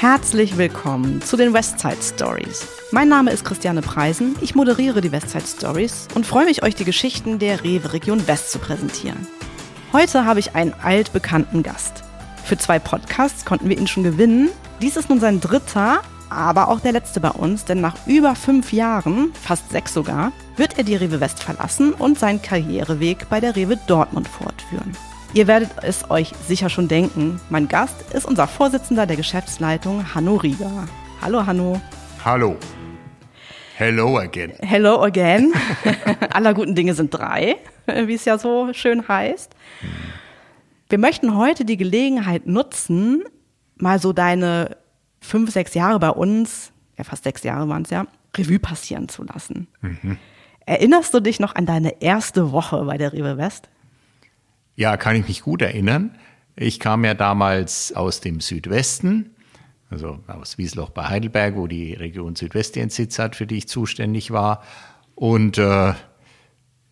Herzlich willkommen zu den Westside Stories. Mein Name ist Christiane Preisen, ich moderiere die Westside Stories und freue mich, euch die Geschichten der Rewe Region West zu präsentieren. Heute habe ich einen altbekannten Gast. Für zwei Podcasts konnten wir ihn schon gewinnen. Dies ist nun sein dritter, aber auch der letzte bei uns, denn nach über fünf Jahren, fast sechs sogar, wird er die Rewe West verlassen und seinen Karriereweg bei der Rewe Dortmund fortführen. Ihr werdet es euch sicher schon denken. Mein Gast ist unser Vorsitzender der Geschäftsleitung, Hanno Rieger. Hallo, Hanno. Hallo. Hello again. Hello again. Aller guten Dinge sind drei, wie es ja so schön heißt. Wir möchten heute die Gelegenheit nutzen, mal so deine fünf, sechs Jahre bei uns, ja fast sechs Jahre waren es ja, Revue passieren zu lassen. Mhm. Erinnerst du dich noch an deine erste Woche bei der Rewe West? Ja, kann ich mich gut erinnern. Ich kam ja damals aus dem Südwesten, also aus Wiesloch bei Heidelberg, wo die Region Südwest ihren Sitz hat, für die ich zuständig war. Und äh,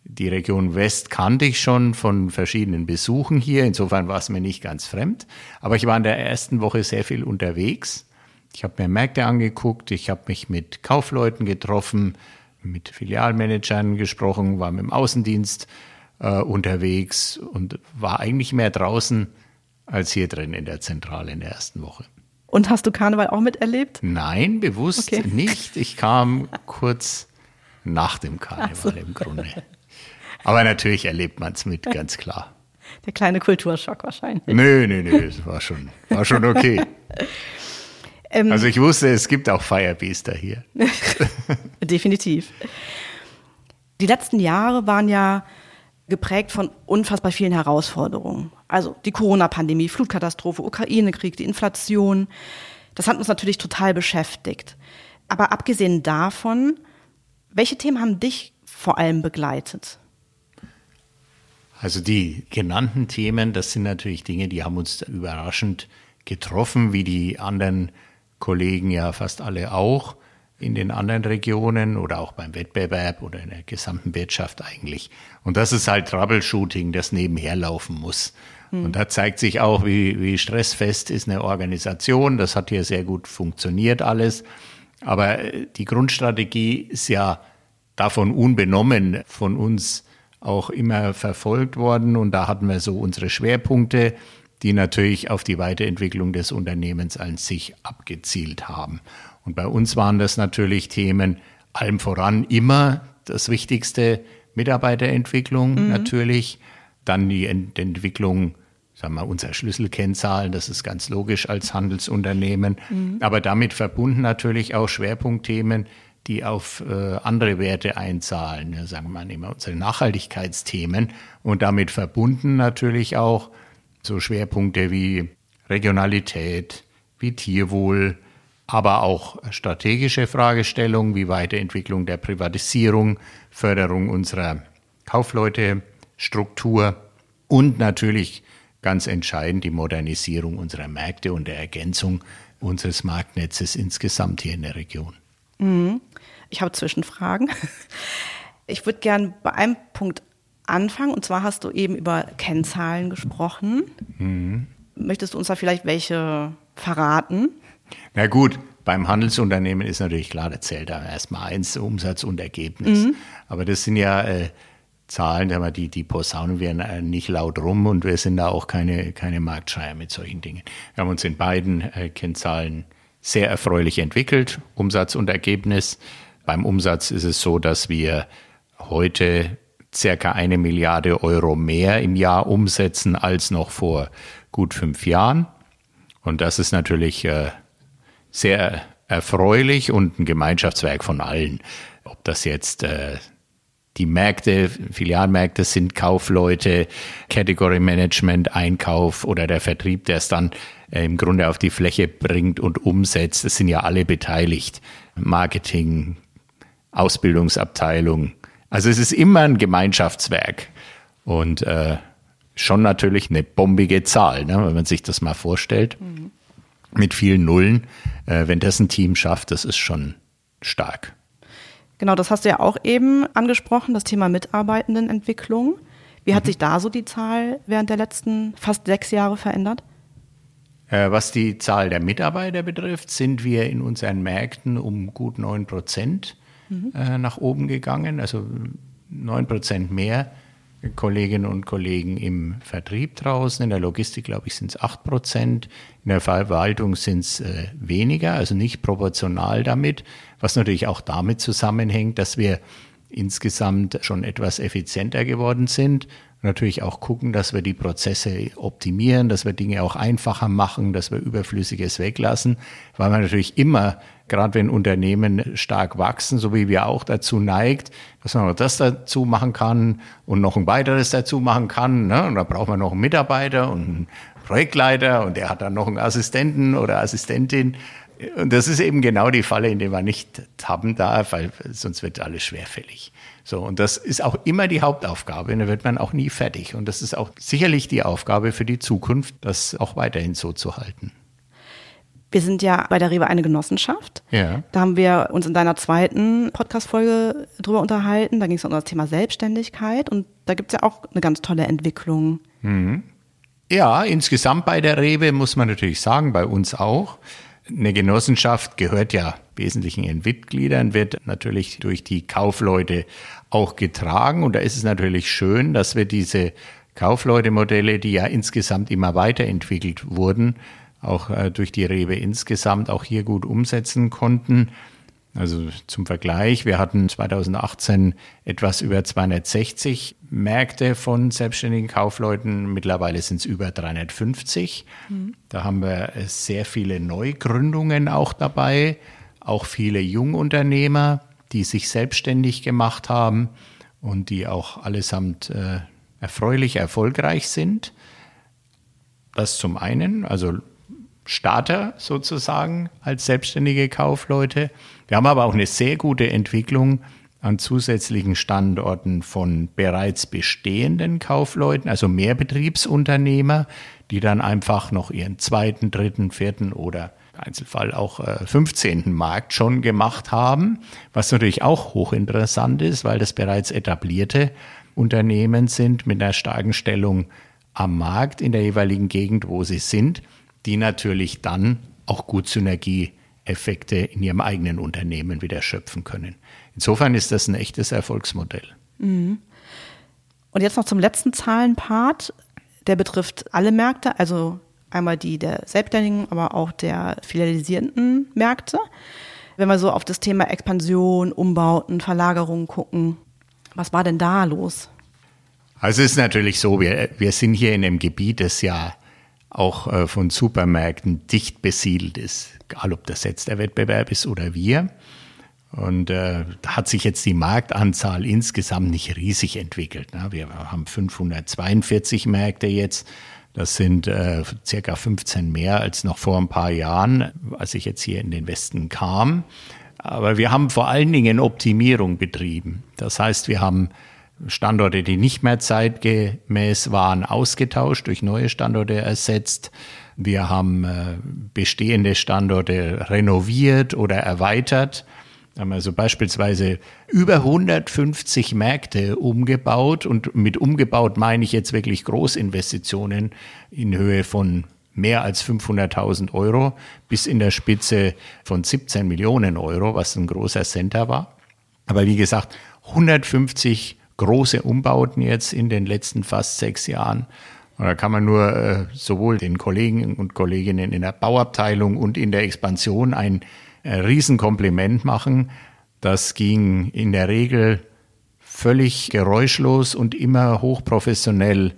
die Region West kannte ich schon von verschiedenen Besuchen hier. Insofern war es mir nicht ganz fremd. Aber ich war in der ersten Woche sehr viel unterwegs. Ich habe mir Märkte angeguckt, ich habe mich mit Kaufleuten getroffen, mit Filialmanagern gesprochen, war mit dem Außendienst äh, unterwegs und war eigentlich mehr draußen als hier drin in der Zentrale in der ersten Woche. Und hast du Karneval auch miterlebt? Nein, bewusst okay. nicht. Ich kam kurz nach dem Karneval so. im Grunde. Aber natürlich erlebt man es mit, ganz klar. Der kleine Kulturschock wahrscheinlich. Nö, nö, nö, es war schon, war schon okay. ähm, also ich wusste, es gibt auch Firebeaster hier. Definitiv. Die letzten Jahre waren ja geprägt von unfassbar vielen Herausforderungen. Also die Corona-Pandemie, Flutkatastrophe, Ukraine-Krieg, die Inflation. Das hat uns natürlich total beschäftigt. Aber abgesehen davon, welche Themen haben dich vor allem begleitet? Also die genannten Themen, das sind natürlich Dinge, die haben uns überraschend getroffen, wie die anderen Kollegen ja fast alle auch in den anderen Regionen oder auch beim Wettbewerb oder in der gesamten Wirtschaft eigentlich. Und das ist halt Troubleshooting, das nebenher laufen muss. Hm. Und da zeigt sich auch, wie, wie stressfest ist eine Organisation. Das hat hier sehr gut funktioniert alles. Aber die Grundstrategie ist ja davon unbenommen von uns auch immer verfolgt worden. Und da hatten wir so unsere Schwerpunkte, die natürlich auf die Weiterentwicklung des Unternehmens an sich abgezielt haben. Und bei uns waren das natürlich Themen, allem voran immer das Wichtigste, Mitarbeiterentwicklung mhm. natürlich, dann die Ent Entwicklung sagen wir, unserer Schlüsselkennzahlen, das ist ganz logisch als Handelsunternehmen, mhm. aber damit verbunden natürlich auch Schwerpunktthemen, die auf äh, andere Werte einzahlen, ja, sagen wir mal immer unsere Nachhaltigkeitsthemen und damit verbunden natürlich auch so Schwerpunkte wie Regionalität, wie Tierwohl, aber auch strategische Fragestellungen wie Weiterentwicklung der Privatisierung, Förderung unserer Kaufleute-Struktur und natürlich ganz entscheidend die Modernisierung unserer Märkte und der Ergänzung unseres Marktnetzes insgesamt hier in der Region. Mhm. Ich habe Zwischenfragen. Ich würde gern bei einem Punkt anfangen, und zwar hast du eben über Kennzahlen gesprochen. Mhm. Möchtest du uns da vielleicht welche verraten? Na gut, beim Handelsunternehmen ist natürlich klar, da zählt da erstmal eins, Umsatz und Ergebnis. Mhm. Aber das sind ja äh, Zahlen, die, die posaunen wir äh, nicht laut rum und wir sind da auch keine, keine Marktschreier mit solchen Dingen. Wir haben uns in beiden äh, Kennzahlen sehr erfreulich entwickelt, Umsatz und Ergebnis. Beim Umsatz ist es so, dass wir heute circa eine Milliarde Euro mehr im Jahr umsetzen als noch vor gut fünf Jahren. Und das ist natürlich äh, sehr erfreulich und ein Gemeinschaftswerk von allen. Ob das jetzt äh, die Märkte, Filialmärkte sind Kaufleute, Category Management, Einkauf oder der Vertrieb, der es dann äh, im Grunde auf die Fläche bringt und umsetzt. Es sind ja alle beteiligt. Marketing, Ausbildungsabteilung. Also es ist immer ein Gemeinschaftswerk und äh, schon natürlich eine bombige Zahl, ne, wenn man sich das mal vorstellt. Mhm mit vielen Nullen. Äh, wenn das ein Team schafft, das ist schon stark. Genau, das hast du ja auch eben angesprochen, das Thema Mitarbeitendenentwicklung. Wie hat mhm. sich da so die Zahl während der letzten fast sechs Jahre verändert? Äh, was die Zahl der Mitarbeiter betrifft, sind wir in unseren Märkten um gut 9 Prozent mhm. nach oben gegangen, also 9 Prozent mehr Kolleginnen und Kollegen im Vertrieb draußen. In der Logistik, glaube ich, sind es 8 Prozent. In der Verwaltung sind es äh, weniger, also nicht proportional damit, was natürlich auch damit zusammenhängt, dass wir insgesamt schon etwas effizienter geworden sind natürlich auch gucken, dass wir die Prozesse optimieren, dass wir Dinge auch einfacher machen, dass wir Überflüssiges weglassen, weil man natürlich immer, gerade wenn Unternehmen stark wachsen, so wie wir auch dazu neigt, dass man noch das dazu machen kann und noch ein weiteres dazu machen kann. Ne? Und da braucht man noch einen Mitarbeiter und einen Projektleiter und der hat dann noch einen Assistenten oder Assistentin. Und das ist eben genau die Falle, in der man nicht tappen darf, weil sonst wird alles schwerfällig. So, und das ist auch immer die Hauptaufgabe und da wird man auch nie fertig. Und das ist auch sicherlich die Aufgabe für die Zukunft, das auch weiterhin so zu halten. Wir sind ja bei der Rewe eine Genossenschaft. Ja. Da haben wir uns in deiner zweiten Podcast-Folge drüber unterhalten. Da ging es um das Thema Selbstständigkeit und da gibt es ja auch eine ganz tolle Entwicklung. Mhm. Ja, insgesamt bei der Rewe muss man natürlich sagen, bei uns auch. Eine Genossenschaft gehört ja wesentlichen ihren Mitgliedern, wird natürlich durch die Kaufleute auch getragen. Und da ist es natürlich schön, dass wir diese Kaufleute-Modelle, die ja insgesamt immer weiterentwickelt wurden, auch äh, durch die Rewe insgesamt auch hier gut umsetzen konnten. Also zum Vergleich, wir hatten 2018 etwas über 260 Märkte von selbstständigen Kaufleuten. Mittlerweile sind es über 350. Mhm. Da haben wir sehr viele Neugründungen auch dabei, auch viele Jungunternehmer, die sich selbstständig gemacht haben und die auch allesamt äh, erfreulich erfolgreich sind. Das zum einen, also Starter sozusagen als selbstständige Kaufleute. Wir haben aber auch eine sehr gute Entwicklung an zusätzlichen Standorten von bereits bestehenden Kaufleuten, also Mehrbetriebsunternehmer, die dann einfach noch ihren zweiten, dritten, vierten oder Einzelfall auch äh, 15. Markt schon gemacht haben, was natürlich auch hochinteressant ist, weil das bereits etablierte Unternehmen sind mit einer starken Stellung am Markt in der jeweiligen Gegend, wo sie sind die natürlich dann auch gut Synergieeffekte in ihrem eigenen Unternehmen wieder schöpfen können. Insofern ist das ein echtes Erfolgsmodell. Mhm. Und jetzt noch zum letzten Zahlenpart. Der betrifft alle Märkte, also einmal die der Selbstständigen, aber auch der filialisierenden Märkte. Wenn wir so auf das Thema Expansion, Umbauten, Verlagerungen gucken, was war denn da los? Also es ist natürlich so, wir, wir sind hier in einem Gebiet, das ja auch äh, von Supermärkten dicht besiedelt ist, egal ob das jetzt der Wettbewerb ist oder wir. Und äh, da hat sich jetzt die Marktanzahl insgesamt nicht riesig entwickelt. Ne? Wir haben 542 Märkte jetzt. Das sind äh, circa 15 mehr als noch vor ein paar Jahren, als ich jetzt hier in den Westen kam. Aber wir haben vor allen Dingen Optimierung betrieben. Das heißt, wir haben Standorte, die nicht mehr zeitgemäß waren, ausgetauscht, durch neue Standorte ersetzt. Wir haben äh, bestehende Standorte renoviert oder erweitert. Wir haben also beispielsweise über 150 Märkte umgebaut und mit umgebaut meine ich jetzt wirklich Großinvestitionen in Höhe von mehr als 500.000 Euro bis in der Spitze von 17 Millionen Euro, was ein großer Center war. Aber wie gesagt, 150 große Umbauten jetzt in den letzten fast sechs Jahren. Und da kann man nur äh, sowohl den Kollegen und Kolleginnen in der Bauabteilung und in der Expansion ein äh, Riesenkompliment machen. Das ging in der Regel völlig geräuschlos und immer hochprofessionell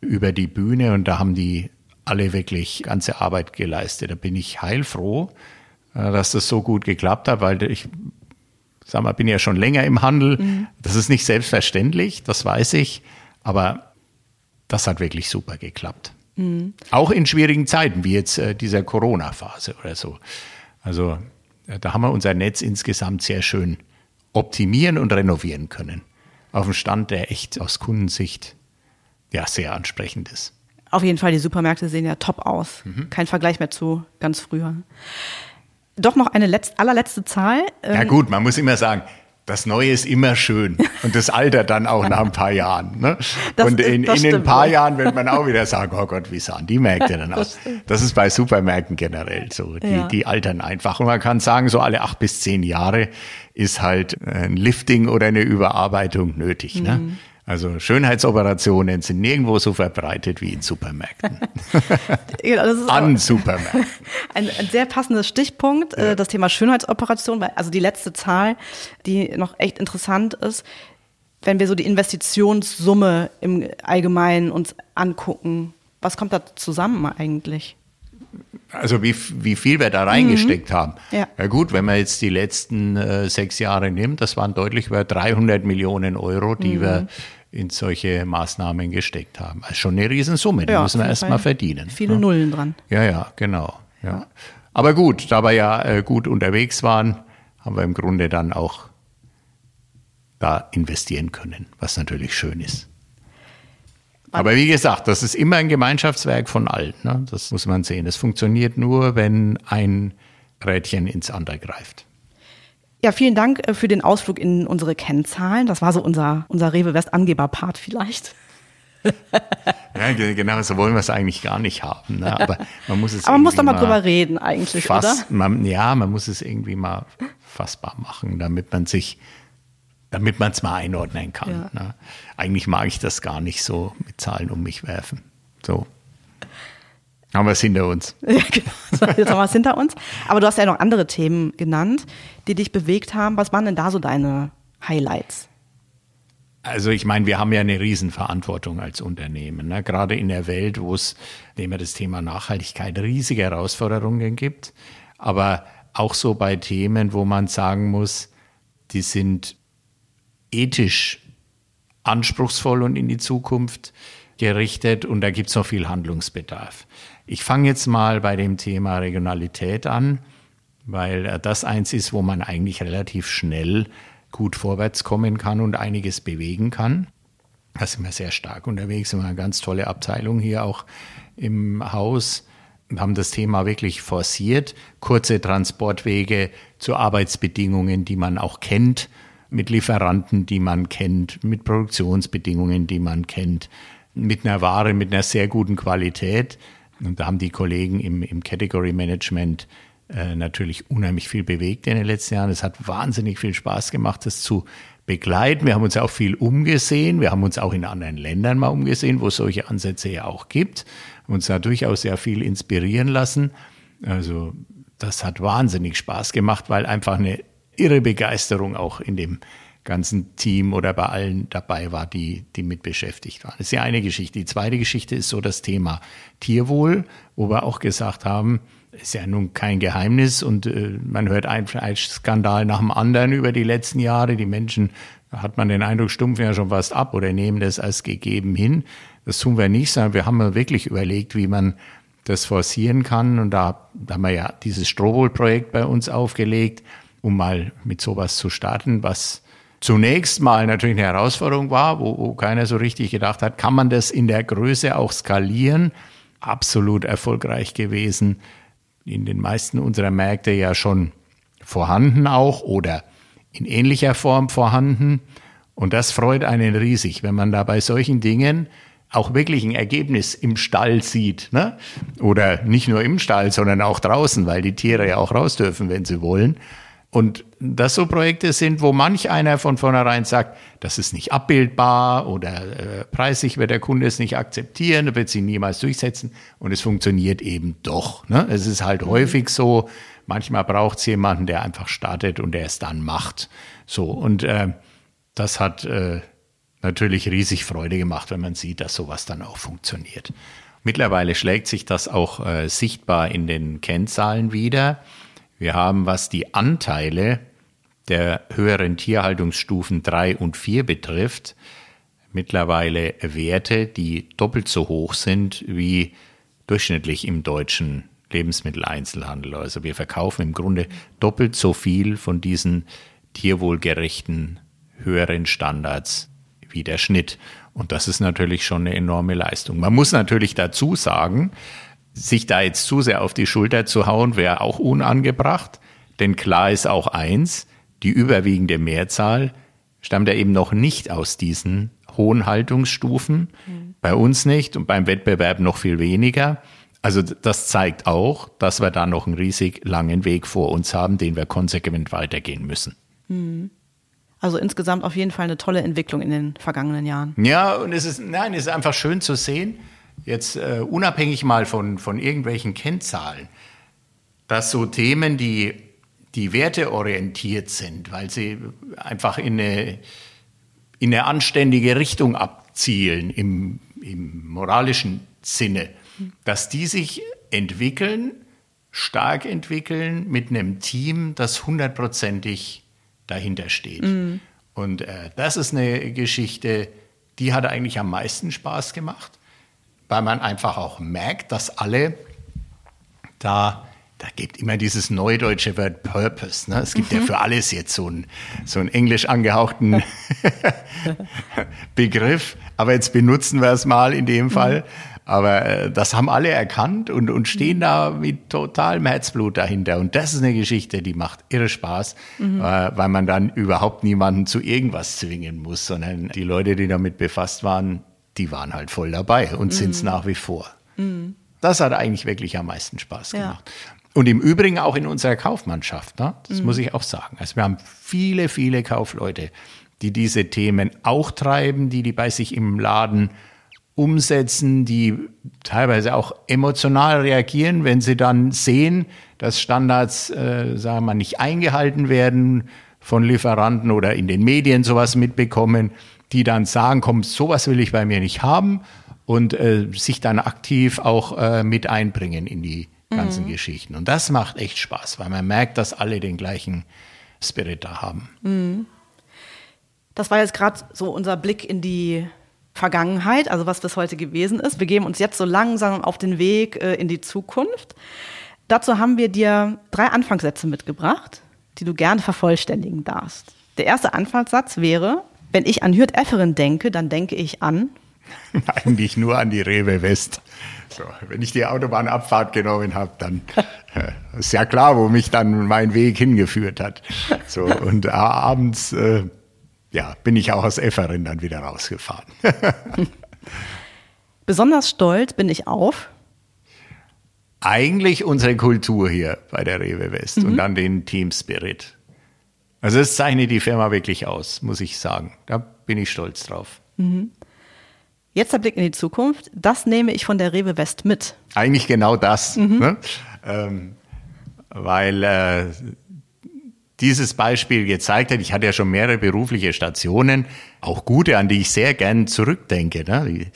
über die Bühne und da haben die alle wirklich ganze Arbeit geleistet. Da bin ich heilfroh, äh, dass das so gut geklappt hat, weil ich sag mal, bin ja schon länger im Handel. Mhm. Das ist nicht selbstverständlich, das weiß ich. Aber das hat wirklich super geklappt. Mhm. Auch in schwierigen Zeiten, wie jetzt äh, dieser Corona-Phase oder so. Also äh, da haben wir unser Netz insgesamt sehr schön optimieren und renovieren können. Auf dem Stand, der echt aus Kundensicht ja sehr ansprechend ist. Auf jeden Fall, die Supermärkte sehen ja top aus. Mhm. Kein Vergleich mehr zu ganz früher. Doch noch eine letzt, allerletzte Zahl. Ja ähm, gut, man muss immer sagen, das Neue ist immer schön und das altert dann auch nach ein paar Jahren. Ne? Das- und in, in ein paar ja. Jahren wird man auch wieder sagen, oh Gott, wie sahen die Märkte denn aus? Das ist bei Supermärkten generell so. Die, Ja. die altern einfach. Und man kann sagen, so alle acht bis zehn Jahre ist halt ein Lifting oder eine Überarbeitung nötig. Mhm. Ne? Also Schönheitsoperationen sind nirgendwo so verbreitet wie in Supermärkten. Ja, ist An Supermärkten. ein, ein sehr passender Stichpunkt, äh, das Thema Schönheitsoperation, weil also die letzte Zahl, die noch echt interessant ist, wenn wir so die Investitionssumme im Allgemeinen uns angucken, was kommt da zusammen eigentlich? Also wie, wie viel wir da reingesteckt haben. Ja. ja gut, wenn man jetzt die letzten äh, sechs Jahre nimmt, das waren deutlich über 300 Millionen Euro, die wir in solche Maßnahmen gesteckt haben. Also schon eine Riesensumme, die Ja, müssen wir auf jeden erst Fall mal verdienen. Viele ja. Nullen dran. Ja, ja, genau. Ja. Aber gut, da wir ja äh, gut unterwegs waren, haben wir im Grunde dann auch da investieren können, was natürlich schön ist. Aber wie gesagt, das ist immer ein Gemeinschaftswerk von allen. Ne? Das muss man sehen. Es funktioniert nur, wenn ein Rädchen ins andere greift. Ja, vielen Dank äh, für den Ausflug in unsere Kennzahlen. Das war so unser, unser Rewe West Angeber-Part vielleicht. Ja, ge- genau, so wollen wir es eigentlich gar nicht haben. Ne? Aber man muss es Aber man muss doch mal drüber reden eigentlich, fass, oder? Man, ja, man muss es irgendwie mal fassbar machen, damit man sich, damit man es mal einordnen kann. Ja. Ne? Eigentlich mag ich das gar nicht so mit Zahlen um mich werfen. So. Haben wir es hinter uns. Ja, genau. Jetzt haben wir es hinter uns. Aber du hast ja noch andere Themen genannt, die dich bewegt haben. Was waren denn da so deine Highlights? Also ich meine, wir haben ja eine Riesenverantwortung als Unternehmen. Ne? Gerade in der Welt, wo es, nehmen wir das Thema Nachhaltigkeit, riesige Herausforderungen gibt. Aber auch so bei Themen, wo man sagen muss, die sind ethisch anspruchsvoll und in die Zukunft gerichtet und da gibt es noch viel Handlungsbedarf. Ich fange jetzt mal bei dem Thema Regionalität an, weil äh, das eins ist, wo man eigentlich relativ schnell gut vorwärts kommen kann und einiges bewegen kann. Da sind wir sehr stark unterwegs, wir haben eine ganz tolle Abteilung hier auch im Haus und haben das Thema wirklich forciert. Kurze Transportwege zu Arbeitsbedingungen, die man auch kennt, mit Lieferanten, die man kennt, mit Produktionsbedingungen, die man kennt, mit einer Ware, mit einer sehr guten Qualität. Und da haben die Kollegen im, im Category Management äh, natürlich unheimlich viel bewegt in den letzten Jahren. Es hat wahnsinnig viel Spaß gemacht, das zu begleiten. Wir haben uns auch viel umgesehen. Wir haben uns auch in anderen Ländern mal umgesehen, wo es solche Ansätze ja auch gibt. Uns da durchaus sehr viel inspirieren lassen. Also das hat wahnsinnig Spaß gemacht, weil einfach eine irre Begeisterung auch in dem ganzen Team oder bei allen dabei war, die, die mit beschäftigt waren. Das ist ja eine Geschichte. Die zweite Geschichte ist so das Thema Tierwohl, wo wir auch gesagt haben, ist ja nun kein Geheimnis und äh, man hört einen Skandal nach dem anderen über die letzten Jahre. Die Menschen, hat man den Eindruck, stumpfen ja schon fast ab oder nehmen das als gegeben hin. Das tun wir nicht, sondern wir haben wirklich überlegt, wie man das forcieren kann. Und da, da haben wir ja dieses Strohwohl-Projekt bei uns aufgelegt, um mal mit sowas zu starten, was zunächst mal natürlich eine Herausforderung war, wo, wo keiner so richtig gedacht hat, kann man das in der Größe auch skalieren? Absolut erfolgreich gewesen. In den meisten unserer Märkte ja schon vorhanden auch oder in ähnlicher Form vorhanden. Und das freut einen riesig, wenn man da bei solchen Dingen auch wirklich ein Ergebnis im Stall sieht. Ne? Oder nicht nur im Stall, sondern auch draußen, weil die Tiere ja auch raus dürfen, wenn sie wollen. Und das so Projekte sind, wo manch einer von vornherein sagt, das ist nicht abbildbar oder äh, preislich wird der Kunde es nicht akzeptieren, wird sie niemals durchsetzen und es funktioniert eben doch. Ne? Es ist halt häufig so, manchmal braucht es jemanden, der einfach startet und der es dann macht. So, und äh, das hat äh, natürlich riesig Freude gemacht, wenn man sieht, dass sowas dann auch funktioniert. Mittlerweile schlägt sich das auch äh, sichtbar in den Kennzahlen wieder. Wir haben, was die Anteile der höheren Tierhaltungsstufen 3 und 4 betrifft, mittlerweile Werte, die doppelt so hoch sind wie durchschnittlich im deutschen Lebensmitteleinzelhandel. Also wir verkaufen im Grunde doppelt so viel von diesen tierwohlgerechten höheren Standards wie der Schnitt. Und das ist natürlich schon eine enorme Leistung. Man muss natürlich dazu sagen, sich da jetzt zu sehr auf die Schulter zu hauen, wäre auch unangebracht. Denn klar ist auch eins, die überwiegende Mehrzahl stammt ja eben noch nicht aus diesen hohen Haltungsstufen. Mhm. Bei uns nicht und beim Wettbewerb noch viel weniger. Also das zeigt auch, dass wir da noch einen riesig langen Weg vor uns haben, den wir konsequent weitergehen müssen. Mhm. Also insgesamt auf jeden Fall eine tolle Entwicklung in den vergangenen Jahren. Ja, und es ist, nein, es ist einfach schön zu sehen, jetzt äh, unabhängig mal von, von irgendwelchen Kennzahlen, dass so Themen, die, die werteorientiert sind, weil sie einfach in eine, in eine anständige Richtung abzielen im, im moralischen Sinne, dass die sich entwickeln, stark entwickeln mit einem Team, das hundertprozentig dahinter steht. Mhm. Und äh, das ist eine Geschichte, die hat eigentlich am meisten Spaß gemacht, weil man einfach auch merkt, dass alle da, da gibt immer dieses neudeutsche Wort Purpose. Ne? Es gibt mhm. ja für alles jetzt so einen, so einen englisch angehauchten Begriff, aber jetzt benutzen wir es mal in dem Fall. Mhm. Aber äh, das haben alle erkannt und, und stehen da mit totalem Herzblut dahinter. Und das ist eine Geschichte, die macht irre Spaß, mhm. äh, weil man dann überhaupt niemanden zu irgendwas zwingen muss, sondern die Leute, die damit befasst waren, die waren halt voll dabei und mhm. sind es nach wie vor. Mhm. Das hat eigentlich wirklich am meisten Spaß gemacht. Ja. Und im Übrigen auch in unserer Kaufmannschaft, ne? das mhm. muss ich auch sagen. Also wir haben viele, viele Kaufleute, die diese Themen auch treiben, die die bei sich im Laden umsetzen, die teilweise auch emotional reagieren, wenn sie dann sehen, dass Standards, äh, sagen wir mal, nicht eingehalten werden von Lieferanten oder in den Medien sowas mitbekommen, die dann sagen, komm, sowas will ich bei mir nicht haben und äh, sich dann aktiv auch äh, mit einbringen in die ganzen mhm. Geschichten. Und das macht echt Spaß, weil man merkt, dass alle den gleichen Spirit da haben. Mhm. Das war jetzt gerade so unser Blick in die Vergangenheit, also was bis heute gewesen ist. Wir geben uns jetzt so langsam auf den Weg äh, in die Zukunft. Dazu haben wir dir drei Anfangssätze mitgebracht, die du gerne vervollständigen darfst. Der erste Anfangssatz wäre, wenn ich an Hürth Efferen denke, dann denke ich an. Eigentlich nur an die Rewe West. So, wenn ich die Autobahnabfahrt genommen habe, dann äh, ist ja klar, wo mich dann mein Weg hingeführt hat. So, und äh, abends äh, ja, bin ich auch aus Efferen dann wieder rausgefahren. Besonders stolz bin ich auf. Eigentlich unsere Kultur hier bei der Rewe West mhm. und dann den Team Spirit. Also das zeichnet die Firma wirklich aus, muss ich sagen. Da bin ich stolz drauf. Mhm. Jetzt der Blick in die Zukunft. Das nehme ich von der Rewe West mit. Eigentlich genau das. Mhm. Ne? Ähm, weil äh, dieses Beispiel gezeigt hat. Ich hatte ja schon mehrere berufliche Stationen, auch gute, an die ich sehr gern zurückdenke, ne? die,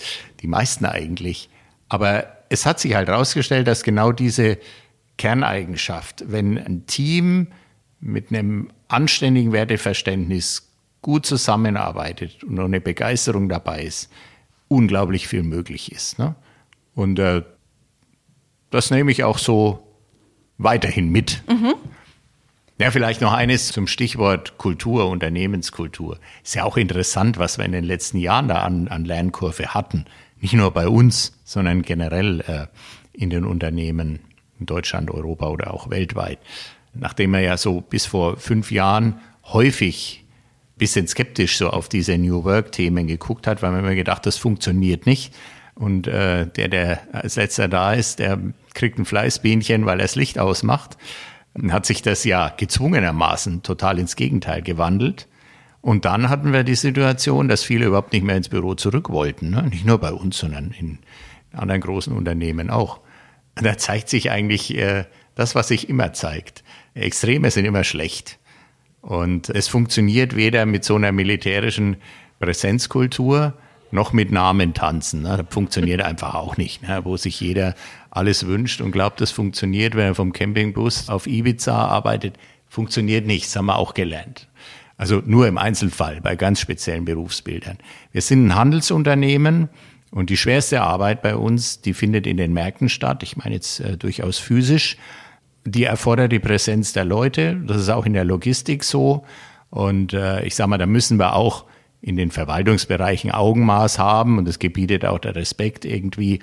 die meisten eigentlich. Aber es hat sich halt herausgestellt, dass genau diese Kerneigenschaft, wenn ein Team mit einem anständigen Werteverständnis gut zusammenarbeitet und eine Begeisterung dabei ist, unglaublich viel möglich ist. Ne? Und äh, das nehme ich auch so weiterhin mit. Mhm. Ja, vielleicht noch eines zum Stichwort Kultur, Unternehmenskultur. Ist ja auch interessant, was wir in den letzten Jahren da an, an Lernkurve hatten. Nicht nur bei uns, sondern generell äh, in den Unternehmen in Deutschland, Europa oder auch weltweit. Nachdem man ja so bis vor fünf Jahren häufig bisschen skeptisch so auf diese New Work-Themen geguckt hat, weil man immer gedacht, das funktioniert nicht. Und äh, der, der als letzter da ist, der kriegt ein Fleißbienchen, weil er das Licht ausmacht hat sich das ja gezwungenermaßen total ins Gegenteil gewandelt. Und dann hatten wir die Situation, dass viele überhaupt nicht mehr ins Büro zurück wollten. Ne? Nicht nur bei uns, sondern in anderen großen Unternehmen auch. da zeigt sich eigentlich äh, das, was sich immer zeigt. Extreme sind immer schlecht. Und es funktioniert weder mit so einer militärischen Präsenzkultur noch mit Namen tanzen. Ne? Das funktioniert einfach auch nicht, ne? wo sich jeder alles wünscht und glaubt, das funktioniert, wenn er vom Campingbus auf Ibiza arbeitet. Funktioniert nicht, das haben wir auch gelernt. Also nur im Einzelfall, bei ganz speziellen Berufsbildern. Wir sind ein Handelsunternehmen und die schwerste Arbeit bei uns, die findet in den Märkten statt. Ich meine jetzt äh, durchaus physisch. Die erfordert die Präsenz der Leute. Das ist auch in der Logistik so. Und äh, ich sage mal, da müssen wir auch in den Verwaltungsbereichen Augenmaß haben und es gebietet auch der Respekt irgendwie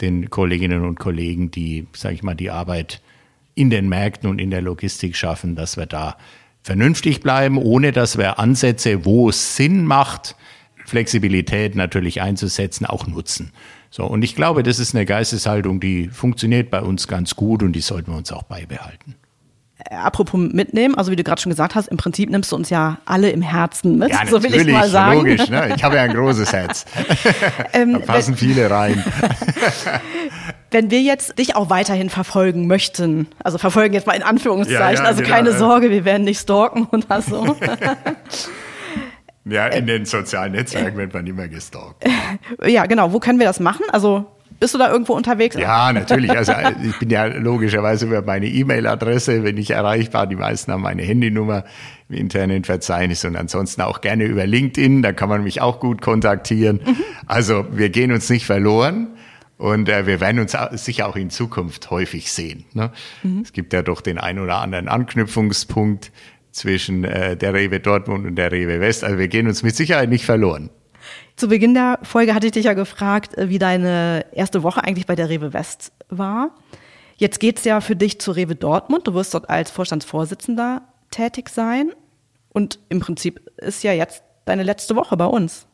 den Kolleginnen und Kollegen, die, sage ich mal, die Arbeit in den Märkten und in der Logistik schaffen, dass wir da vernünftig bleiben, ohne dass wir Ansätze, wo es Sinn macht, Flexibilität natürlich einzusetzen, auch nutzen. So, und ich glaube, das ist eine Geisteshaltung, die funktioniert bei uns ganz gut und die sollten wir uns auch beibehalten. Äh, apropos mitnehmen, also wie du gerade schon gesagt hast, im Prinzip nimmst du uns ja alle im Herzen mit, ja, so will ich mal sagen. Logisch, ne? ich habe ja ein großes Herz. Ähm, da passen viele rein. wenn wir jetzt dich auch weiterhin verfolgen möchten, also verfolgen jetzt mal in Anführungszeichen, ja, ja, also genau, keine Sorge, wir werden nicht stalken oder so. Ja, in den sozialen Netzwerken wird man immer gestalkt. Ja, genau. Wo können wir das machen? Also bist du da irgendwo unterwegs? Ja, natürlich. Also ich bin ja logischerweise über meine E-Mail-Adresse, wenn ich erreichbar. Die meisten haben meine Handynummer im internen Verzeichnis und ansonsten auch gerne über LinkedIn. Da kann man mich auch gut kontaktieren. Mhm. Also wir gehen uns nicht verloren. Und äh, wir werden uns sicher auch in Zukunft häufig sehen. Ne? Mhm. Es gibt ja doch den ein oder anderen Anknüpfungspunkt zwischen äh, der Rewe Dortmund und der Rewe West. Also wir gehen uns mit Sicherheit nicht verloren. Zu Beginn der Folge hatte ich dich ja gefragt, äh, wie deine erste Woche eigentlich bei der Rewe West war. Jetzt geht's ja für dich zu Rewe Dortmund. Du wirst dort als Vorstandsvorsitzender tätig sein. Und im Prinzip ist ja jetzt deine letzte Woche bei uns.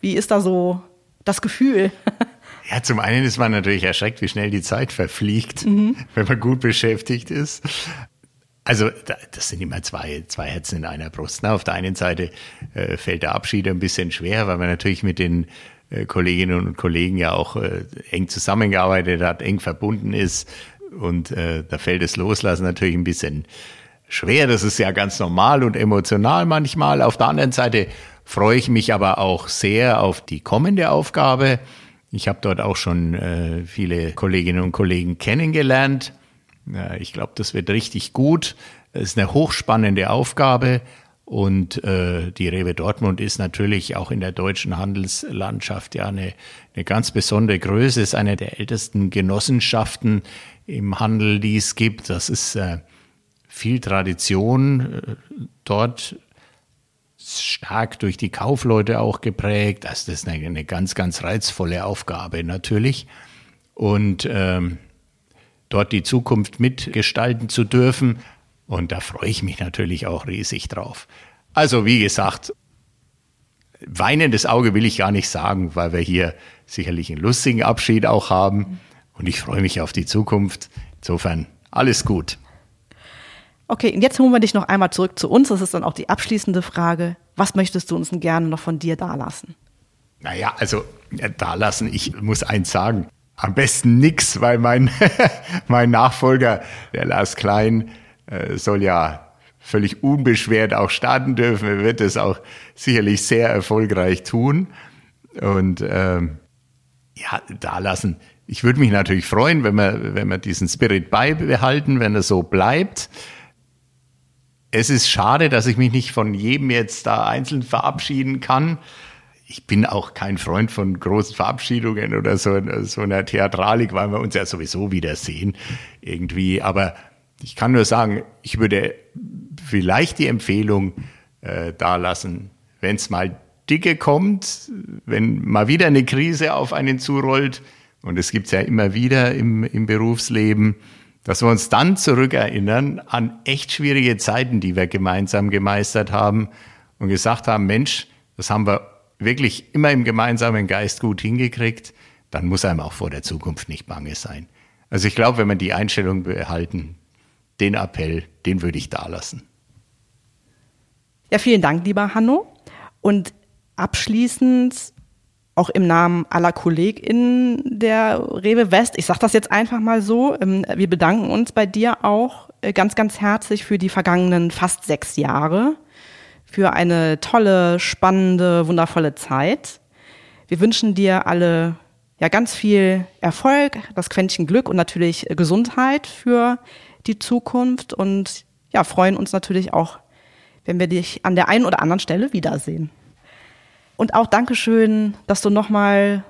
Wie ist da so das Gefühl? Ja, zum einen ist man natürlich erschreckt, wie schnell die Zeit verfliegt, mhm. wenn man gut beschäftigt ist. Also das sind immer zwei, zwei Herzen in einer Brust. Auf der einen Seite äh, fällt der Abschied ein bisschen schwer, weil man natürlich mit den äh, Kolleginnen und Kollegen ja auch äh, eng zusammengearbeitet hat, eng verbunden ist. Und äh, da fällt das Loslassen natürlich ein bisschen schwer. Das ist ja ganz normal und emotional manchmal. Auf der anderen Seite freue ich mich aber auch sehr auf die kommende Aufgabe. Ich habe dort auch schon äh, viele Kolleginnen und Kollegen kennengelernt ich glaube, das wird richtig gut. Es ist eine hochspannende Aufgabe. Und äh, die Rewe Dortmund ist natürlich auch in der deutschen Handelslandschaft ja eine, eine ganz besondere Größe, ist eine der ältesten Genossenschaften im Handel, die es gibt. Das ist äh, viel Tradition äh, dort, stark durch die Kaufleute auch geprägt. Das ist eine, eine ganz, ganz reizvolle Aufgabe natürlich. Und ähm, dort die Zukunft mitgestalten zu dürfen. Und da freue ich mich natürlich auch riesig drauf. Also wie gesagt, weinendes Auge will ich gar nicht sagen, weil wir hier sicherlich einen lustigen Abschied auch haben. Und ich freue mich auf die Zukunft. Insofern alles gut. Okay, und jetzt holen wir dich noch einmal zurück zu uns. Das ist dann auch die abschließende Frage. Was möchtest du uns denn gerne noch von dir dalassen? Naja, also dalassen, ich muss eins sagen. Am besten nix, weil mein, mein Nachfolger, der Lars Klein, äh, soll ja völlig unbeschwert auch starten dürfen. Er wird es auch sicherlich sehr erfolgreich tun. Und ähm, ja, da lassen. Ich würde mich natürlich freuen, wenn wir, wenn wir diesen Spirit beibehalten, wenn er so bleibt. Es ist schade, dass ich mich nicht von jedem jetzt da einzeln verabschieden kann ich bin auch kein Freund von großen Verabschiedungen oder so, so einer Theatralik, weil wir uns ja sowieso wiedersehen irgendwie. Aber ich kann nur sagen, ich würde vielleicht die Empfehlung äh, da lassen, wenn es mal dicke kommt, wenn mal wieder eine Krise auf einen zurollt, und es gibt es ja immer wieder im, im Berufsleben, dass wir uns dann zurückerinnern an echt schwierige Zeiten, die wir gemeinsam gemeistert haben und gesagt haben, Mensch, das haben wir wirklich immer im gemeinsamen Geist gut hingekriegt, dann muss einem auch vor der Zukunft nicht bange sein. Also ich glaube, wenn man die Einstellung behalten, den Appell, den würde ich da lassen. Ja, vielen Dank, lieber Hanno. Und abschließend auch im Namen aller KollegInnen der Rewe West, ich sage das jetzt einfach mal so, ähm, wir bedanken uns bei dir auch äh, ganz, ganz herzlich für die vergangenen fast sechs Jahre für eine tolle, spannende, wundervolle Zeit. Wir wünschen dir alle ja ganz viel Erfolg, das Quäntchen Glück und natürlich Gesundheit für die Zukunft und ja, freuen uns natürlich auch, wenn wir dich an der einen oder anderen Stelle wiedersehen. Und auch Dankeschön, dass du nochmal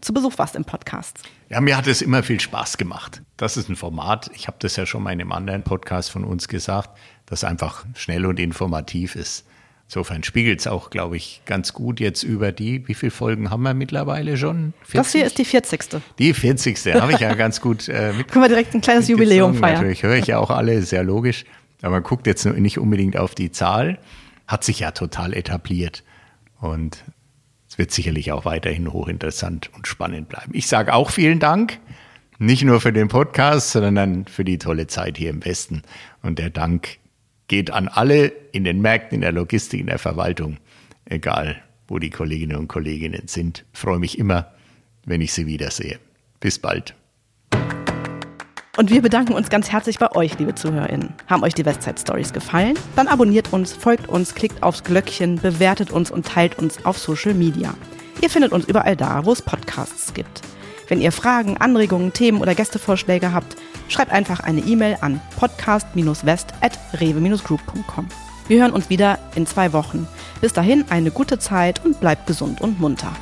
zu Besuch warst im Podcast. Ja, mir hat es immer viel Spaß gemacht. Das ist ein Format, ich habe das ja schon mal in einem anderen Podcast von uns gesagt, das einfach schnell und informativ ist. Insofern spiegelt es auch, glaube ich, ganz gut jetzt über die, wie viele Folgen haben wir mittlerweile schon? 40? Das hier ist die 40. Die 40. habe ich ja ganz gut äh, mit. Können wir direkt ein kleines Jubiläum feiern. Natürlich höre ich ja auch alle, sehr logisch. Aber man guckt jetzt nicht unbedingt auf die Zahl, hat sich ja total etabliert. Und es wird sicherlich auch weiterhin hochinteressant und spannend bleiben. Ich sage auch vielen Dank, nicht nur für den Podcast, sondern für die tolle Zeit hier im Westen. Und der Dank geht an alle in den Märkten, in der Logistik, in der Verwaltung, egal wo die Kolleginnen und Kollegen sind. Freue mich immer, wenn ich sie wiedersehe. Bis bald. Und wir bedanken uns ganz herzlich bei euch, liebe ZuhörerInnen. Haben euch die Westside Stories gefallen? Dann abonniert uns, folgt uns, klickt aufs Glöckchen, bewertet uns und teilt uns auf Social Media. Ihr findet uns überall da, wo es Podcasts gibt. Wenn ihr Fragen, Anregungen, Themen oder Gästevorschläge habt, schreibt einfach eine E-Mail an podcast-west.rewe-group.com. Wir hören uns wieder in zwei Wochen. Bis dahin eine gute Zeit und bleibt gesund und munter.